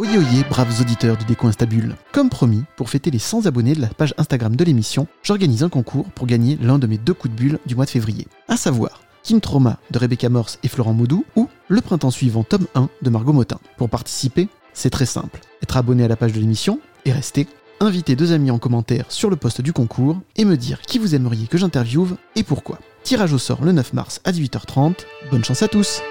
Oyoye, braves auditeurs du Déco Instabule. Comme promis, pour fêter les 100 abonnés de la page Instagram de l'émission, j'organise un concours pour gagner l'un de mes deux coups de bulle du mois de février. À savoir, Kim Trauma de Rebecca Morse et Florent Maudou ou Le printemps suivant tome 1 de Margot Motin. Pour participer, c'est très simple. Être abonné à la page de l'émission et rester. Inviter deux amis en commentaire sur le poste du concours et me dire qui vous aimeriez que j'interviewe et pourquoi. Tirage au sort le 9 mars à 18h30. Bonne chance à tous